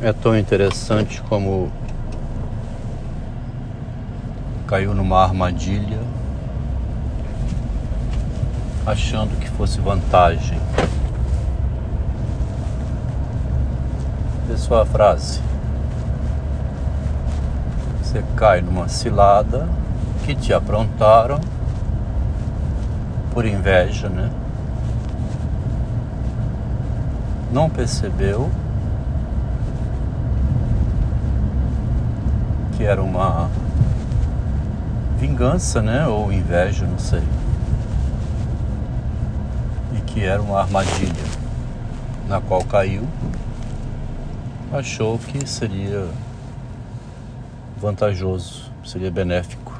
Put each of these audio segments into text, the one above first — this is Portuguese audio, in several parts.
É tão interessante como caiu numa armadilha achando que fosse vantagem. Vê só a frase. Você cai numa cilada que te aprontaram por inveja, né? Não percebeu que era uma vingança, né? Ou inveja, não sei. E que era uma armadilha na qual caiu. Achou que seria vantajoso, seria benéfico.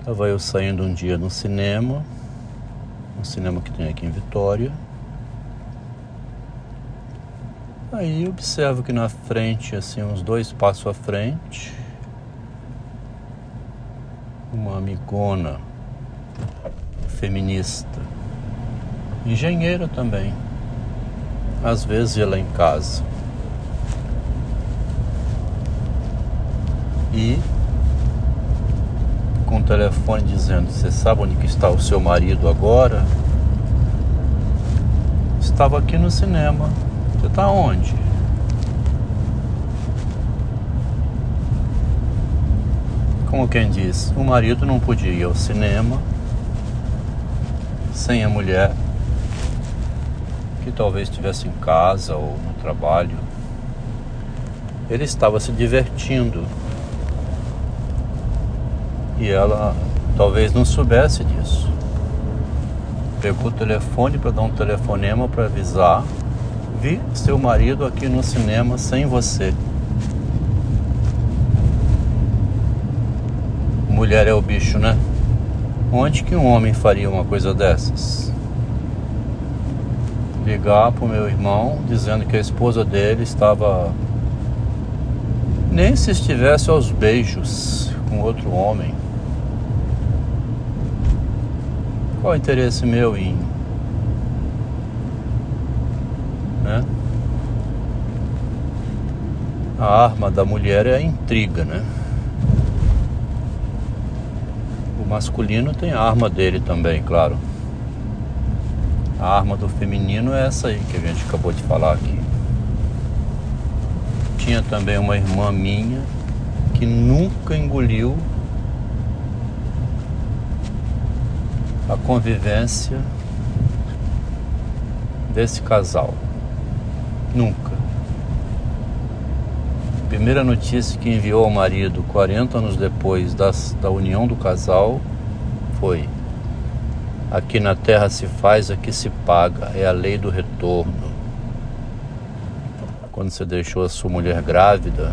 Estava eu saindo um dia no cinema, um cinema que tem aqui em Vitória. Aí observo que na frente, assim, uns dois passos à frente, uma amigona feminista, engenheira também, às vezes lá em casa. E com o telefone dizendo: Você sabe onde que está o seu marido agora? Estava aqui no cinema. Está onde? Como quem diz, o marido não podia ir ao cinema sem a mulher, que talvez estivesse em casa ou no trabalho. Ele estava se divertindo e ela talvez não soubesse disso. Pegou o telefone para dar um telefonema para avisar: vi seu marido aqui no cinema sem você. Mulher é o bicho, né? Onde que um homem faria uma coisa dessas? Ligar pro meu irmão dizendo que a esposa dele estava. Nem se estivesse aos beijos com outro homem. Qual o interesse meu em. Né? A arma da mulher é a intriga, né? O masculino tem a arma dele também, claro. A arma do feminino é essa aí que a gente acabou de falar aqui. Tinha também uma irmã minha que nunca engoliu a convivência desse casal. Nunca. Primeira notícia que enviou ao marido 40 anos depois das, da união do casal foi: Aqui na terra se faz, aqui se paga, é a lei do retorno. Quando você deixou a sua mulher grávida,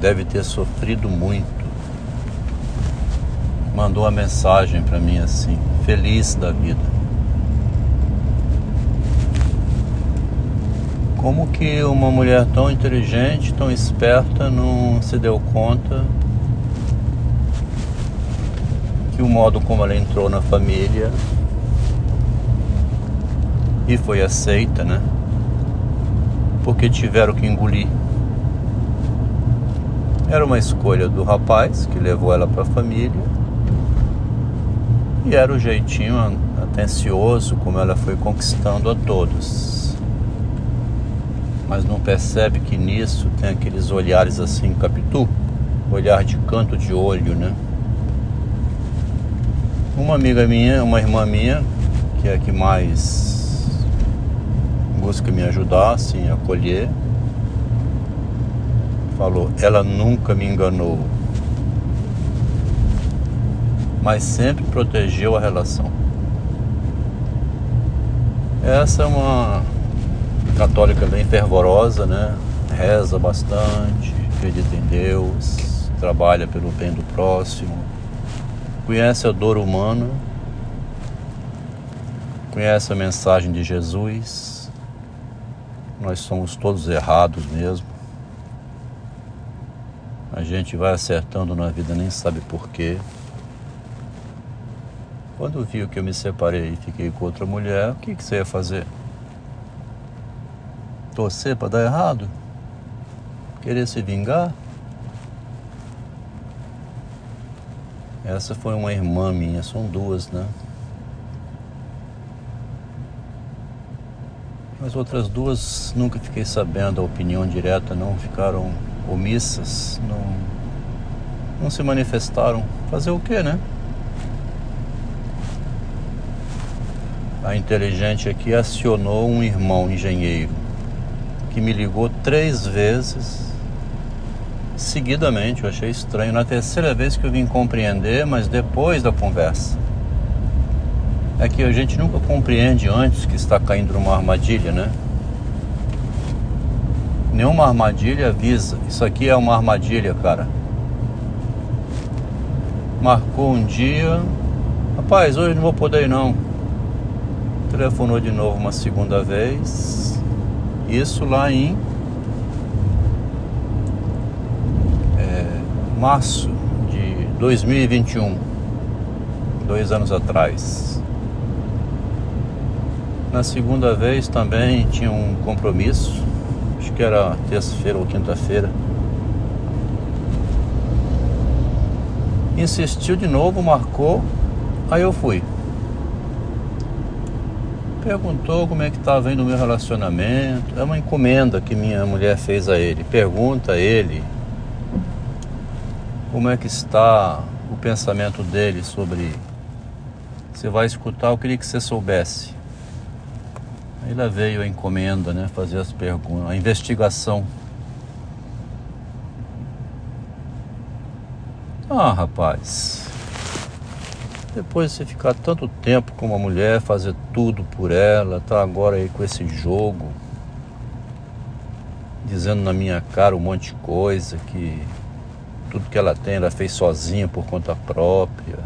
deve ter sofrido muito mandou uma mensagem para mim assim, feliz da vida. Como que uma mulher tão inteligente, tão esperta, não se deu conta que o modo como ela entrou na família e foi aceita, né? Porque tiveram que engolir. Era uma escolha do rapaz que levou ela para a família e era o jeitinho atencioso como ela foi conquistando a todos. Mas não percebe que nisso tem aqueles olhares assim, capitu? Olhar de canto de olho, né? Uma amiga minha, uma irmã minha, que é a que mais busca me ajudar, assim, acolher, falou: ela nunca me enganou mas sempre protegeu a relação. Essa é uma católica bem fervorosa, né? Reza bastante, acredita em Deus, trabalha pelo bem do próximo, conhece a dor humana, conhece a mensagem de Jesus. Nós somos todos errados mesmo. A gente vai acertando na vida, nem sabe porquê. Quando viu que eu me separei e fiquei com outra mulher, o que, que você ia fazer? Torcer para dar errado? Querer se vingar? Essa foi uma irmã minha, são duas, né? As outras duas nunca fiquei sabendo a opinião direta, não ficaram omissas, não, não se manifestaram. Fazer o quê, né? A inteligente aqui acionou um irmão engenheiro que me ligou três vezes seguidamente. Eu achei estranho. Na terceira vez que eu vim compreender, mas depois da conversa é que a gente nunca compreende antes que está caindo numa armadilha, né? Nenhuma armadilha avisa. Isso aqui é uma armadilha, cara. Marcou um dia. Rapaz, hoje não vou poder ir não. Telefonou de novo uma segunda vez. Isso lá em é, março de 2021. Dois anos atrás. Na segunda vez também tinha um compromisso, acho que era terça-feira ou quinta-feira. Insistiu de novo, marcou, aí eu fui. Perguntou como é que estava indo o meu relacionamento. É uma encomenda que minha mulher fez a ele. Pergunta a ele como é que está o pensamento dele sobre. Você vai escutar, eu queria que você soubesse. Aí lá veio a encomenda, né? Fazer as perguntas, a investigação. Ah, rapaz. Depois de você ficar tanto tempo com uma mulher, fazer tudo por ela, tá agora aí com esse jogo, dizendo na minha cara um monte de coisa que tudo que ela tem ela fez sozinha por conta própria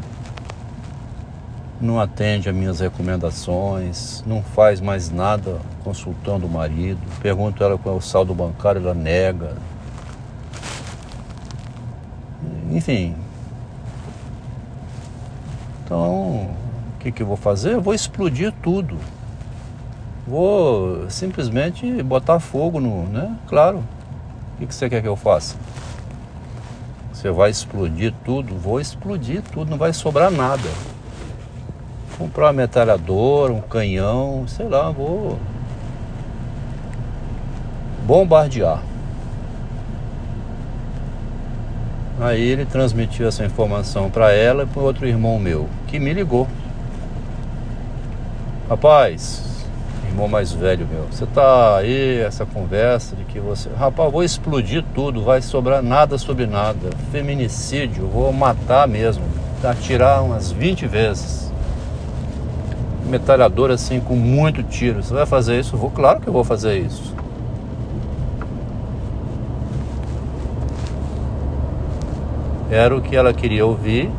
não atende a minhas recomendações, não faz mais nada consultando o marido. Pergunto ela qual é o saldo bancário, ela nega. Enfim. Então, o que, que eu vou fazer? Eu vou explodir tudo. Vou simplesmente botar fogo no. né? Claro. O que, que você quer que eu faça? Você vai explodir tudo? Vou explodir tudo, não vai sobrar nada comprar uma metralhadora, um canhão, sei lá, vou bombardear. Aí ele transmitiu essa informação para ela e para outro irmão meu, que me ligou. Rapaz, irmão mais velho meu, você tá aí, essa conversa de que você. Rapaz, vou explodir tudo, vai sobrar nada sobre nada. Feminicídio, vou matar mesmo. Atirar umas 20 vezes metralhadora assim com muito tiro. Você vai fazer isso? vou, claro que eu vou fazer isso. Era o que ela queria ouvir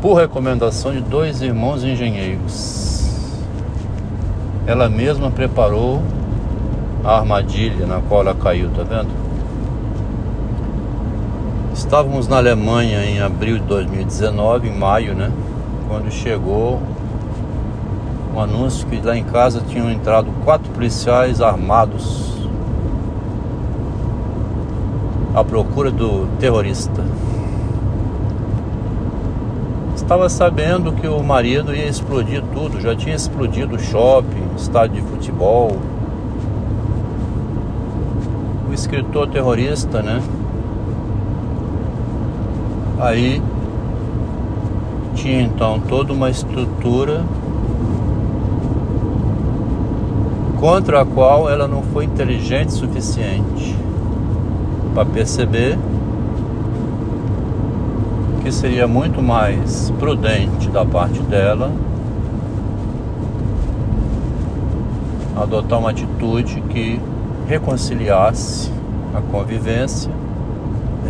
por recomendação de dois irmãos engenheiros. Ela mesma preparou a armadilha na qual ela caiu, tá vendo? Estávamos na Alemanha em abril de 2019, em maio, né? quando chegou um anúncio que lá em casa tinham entrado quatro policiais armados à procura do terrorista. Estava sabendo que o marido ia explodir tudo, já tinha explodido o shopping, estádio de futebol. O escritor terrorista, né? Aí tinha então toda uma estrutura contra a qual ela não foi inteligente o suficiente para perceber que seria muito mais prudente da parte dela adotar uma atitude que reconciliasse a convivência,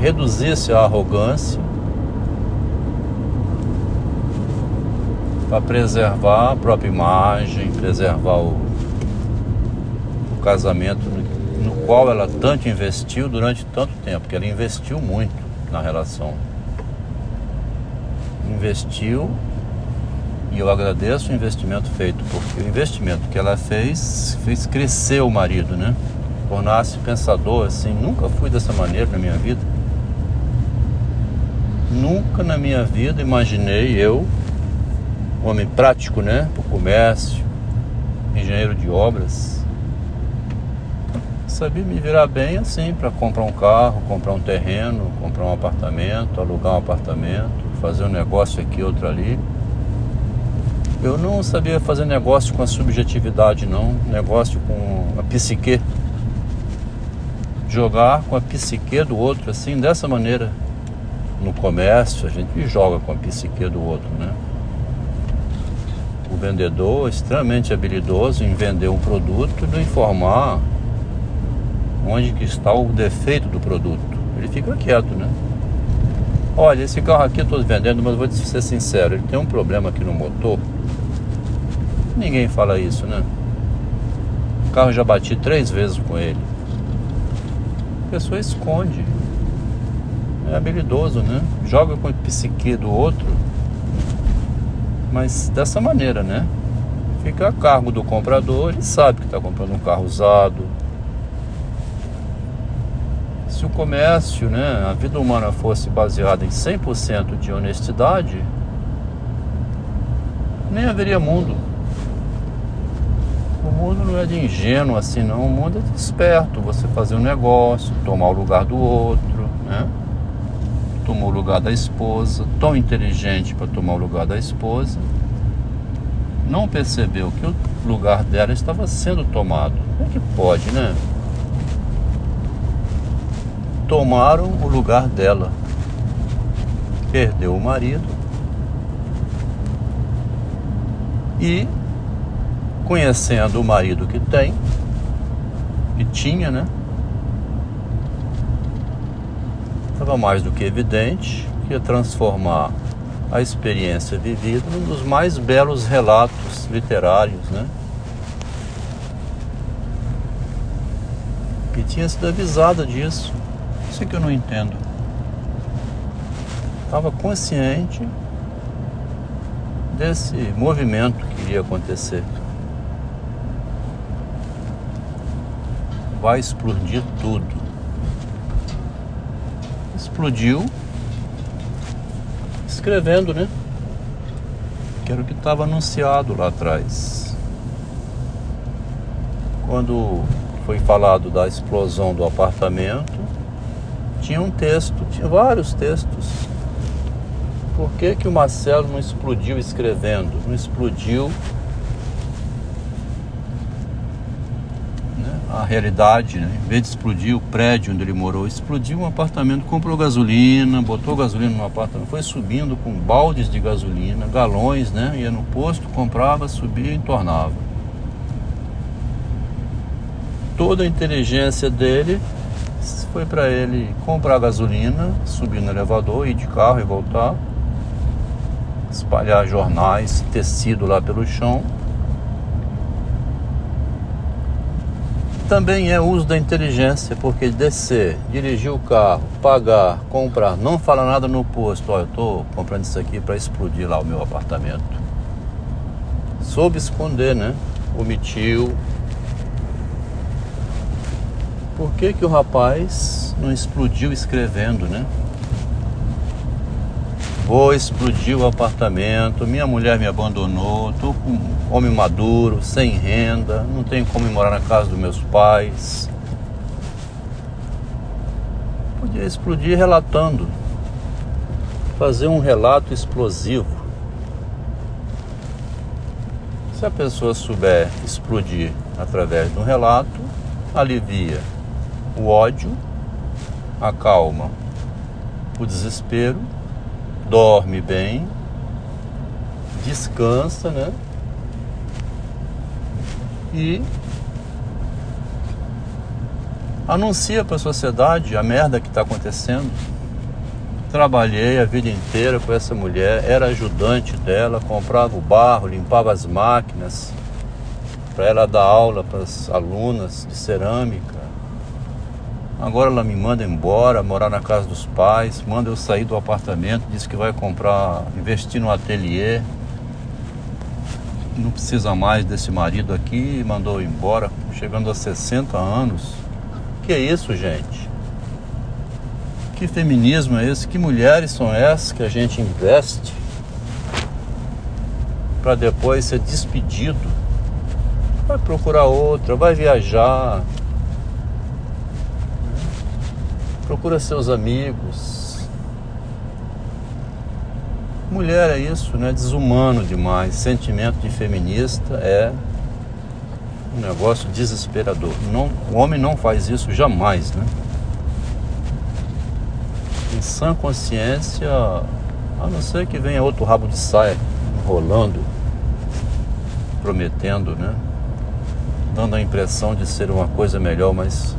reduzisse a arrogância para preservar a própria imagem, preservar o, o casamento no, no qual ela tanto investiu durante tanto tempo, porque ela investiu muito na relação. Investiu E eu agradeço o investimento feito, porque o investimento que ela fez fez crescer o marido, né? Tornar-se pensador, assim. Nunca fui dessa maneira na minha vida. Nunca na minha vida imaginei eu, homem prático, né? Por comércio, engenheiro de obras, sabia me virar bem assim para comprar um carro, comprar um terreno, comprar um apartamento, alugar um apartamento, fazer um negócio aqui, outro ali. Eu não sabia fazer negócio com a subjetividade, não. Negócio com a psique. Jogar com a psique do outro, assim, dessa maneira. No comércio, a gente joga com a psique do outro, né? O vendedor é extremamente habilidoso em vender um produto e não informar onde que está o defeito do produto. Ele fica quieto, né? Olha, esse carro aqui eu estou vendendo, mas vou ser sincero, ele tem um problema aqui no motor Ninguém fala isso, né? O carro já bati três vezes com ele. A pessoa esconde. É habilidoso, né? Joga com o psique do outro. Mas dessa maneira, né? Fica a cargo do comprador, ele sabe que está comprando um carro usado. Se o comércio, né, a vida humana fosse baseada em 100% de honestidade, nem haveria mundo. O mundo não é de ingênuo assim, não. O mundo é de esperto. Você fazer um negócio, tomar o lugar do outro, né? Tomou o lugar da esposa, tão inteligente para tomar o lugar da esposa. Não percebeu que o lugar dela estava sendo tomado. Como é que pode, né? Tomaram o lugar dela. Perdeu o marido. E conhecendo o marido que tem, que tinha, né? Estava mais do que evidente que ia transformar a experiência vivida num dos mais belos relatos literários, né? E tinha sido avisada disso. Isso é que eu não entendo. Estava consciente desse movimento que iria acontecer. vai explodir tudo. Explodiu escrevendo, né? Que era o que estava anunciado lá atrás. Quando foi falado da explosão do apartamento, tinha um texto, tinha vários textos. Por que, que o Marcelo não explodiu escrevendo? Não explodiu a realidade, né? em vez de explodir o prédio onde ele morou, explodiu um apartamento, comprou gasolina, botou gasolina no apartamento, foi subindo com baldes de gasolina, galões, né? Ia no posto, comprava, subia e tornava. Toda a inteligência dele foi para ele comprar gasolina, subir no elevador, ir de carro e voltar, espalhar jornais, tecido lá pelo chão também é uso da inteligência, porque descer, dirigir o carro, pagar, comprar, não fala nada no posto, olha, eu estou comprando isso aqui para explodir lá o meu apartamento. Soube esconder, né? Omitiu. Por que, que o rapaz não explodiu escrevendo, né? Vou explodir o apartamento, minha mulher me abandonou, tô com um homem maduro, sem renda, não tenho como morar na casa dos meus pais. Podia explodir relatando, fazer um relato explosivo. Se a pessoa souber explodir através de um relato, alivia o ódio, acalma o desespero dorme bem, descansa, né? E anuncia para a sociedade a merda que está acontecendo. Trabalhei a vida inteira com essa mulher, era ajudante dela, comprava o barro, limpava as máquinas para ela dar aula para as alunas de cerâmica. Agora ela me manda embora, morar na casa dos pais, manda eu sair do apartamento, diz que vai comprar, investir no ateliê. não precisa mais desse marido aqui, mandou embora, chegando a 60 anos. Que é isso, gente? Que feminismo é esse? Que mulheres são essas que a gente investe para depois ser despedido? Vai procurar outra, vai viajar, procura seus amigos. Mulher é isso, né? Desumano demais. Sentimento de feminista é um negócio desesperador. Não, o homem não faz isso jamais, né? Em sã consciência, a não ser que venha outro rabo de saia enrolando, prometendo, né? Dando a impressão de ser uma coisa melhor, mas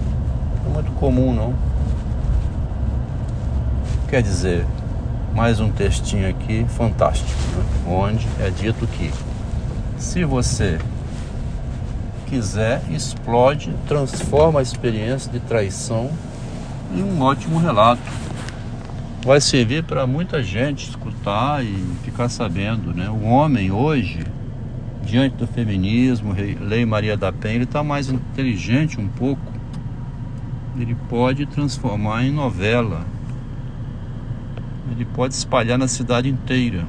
não é muito comum, não. Quer dizer, mais um textinho aqui fantástico, né? onde é dito que se você quiser, explode, transforma a experiência de traição em um ótimo relato. Vai servir para muita gente escutar e ficar sabendo, né? O homem hoje, diante do feminismo, Lei Maria da Penha, ele está mais inteligente um pouco. Ele pode transformar em novela ele pode espalhar na cidade inteira.